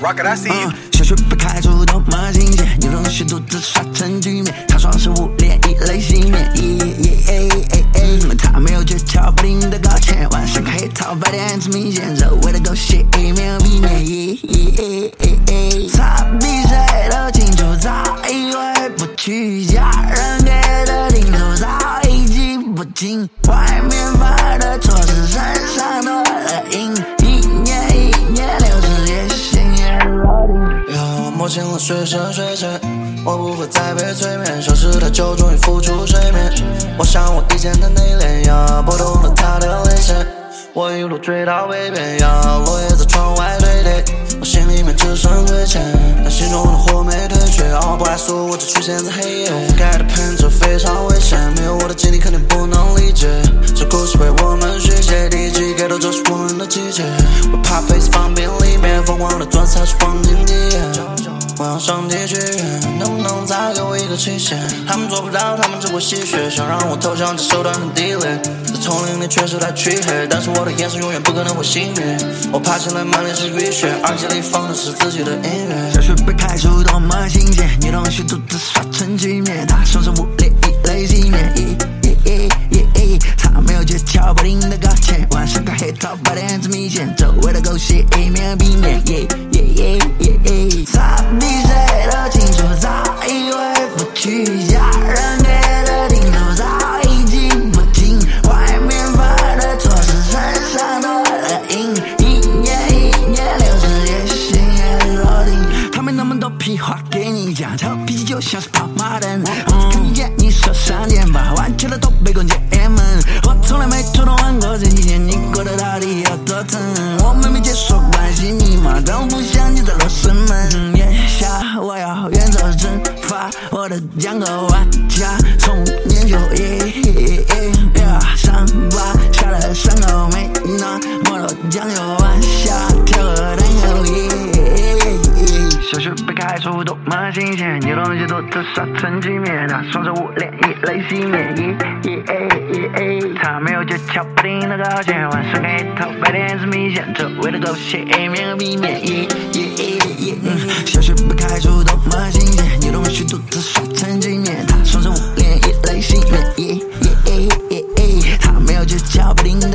Rocket, I see you. 小学被开除多么新鲜，有种许独自耍成局面，他双手捂脸，以泪洗面。他没有诀窍，不停的搞钱，晚上黑桃白点子明显，周围的狗血一面避免。他比谁都清楚，早已回不去，家人给的叮嘱早已记不清，外面犯的错事，身上要摸清了水深水浅，我不会再被催眠，消失太久，终于浮出水面。我想我以前的内敛，呀，拨动了他的泪线，我一路追到北边，呀，落叶在窗外堆叠，我心里面只剩亏欠，但心中的火没退却，不爱诉我只出现在黑夜，覆盖的喷这非常危险，没有我的经历肯定不能理解，这故事为我们续写，第一季给到这是我们的季节，我怕 face 放冰里面，疯狂的钻才是黄金。上帝剧院，能不能再给我一个期限？他们做不到，他们只会吸血，想让我投降，这手段很低劣。在丛林里确实太黢黑，但是我的眼神永远不可能会熄灭。我爬起来满脸是雨雪，耳机里放的是自己的音乐。小学被开除多么新鲜，女同学独自耍成局面，他双手捂脸，以泪洗面。他没有诀窍，不停的，晚上看黑桃八点子明显，周围的狗血一面避免。他比谁都清楚，早已回不去，家人给的叮嘱早已记不清，外面发的错事，身上多了印，一年一年流逝，也心也落定。他没那么多屁话给你讲，臭脾气就像是跑马灯。我看见你手上茧，把弯曲的都被关进我的江河玩家，从年就业，伤疤下了伤口没那么多酱油晚霞，跳河等友谊。小学被开除多么新鲜，有东西独自耍成局面，那双手捂脸，以泪洗面。他没有诀窍，不停的搞钱，晚上黑头白点子明显，周围的狗血一面和避免。முடிஞ்சிச்சா அப்படிங்கிற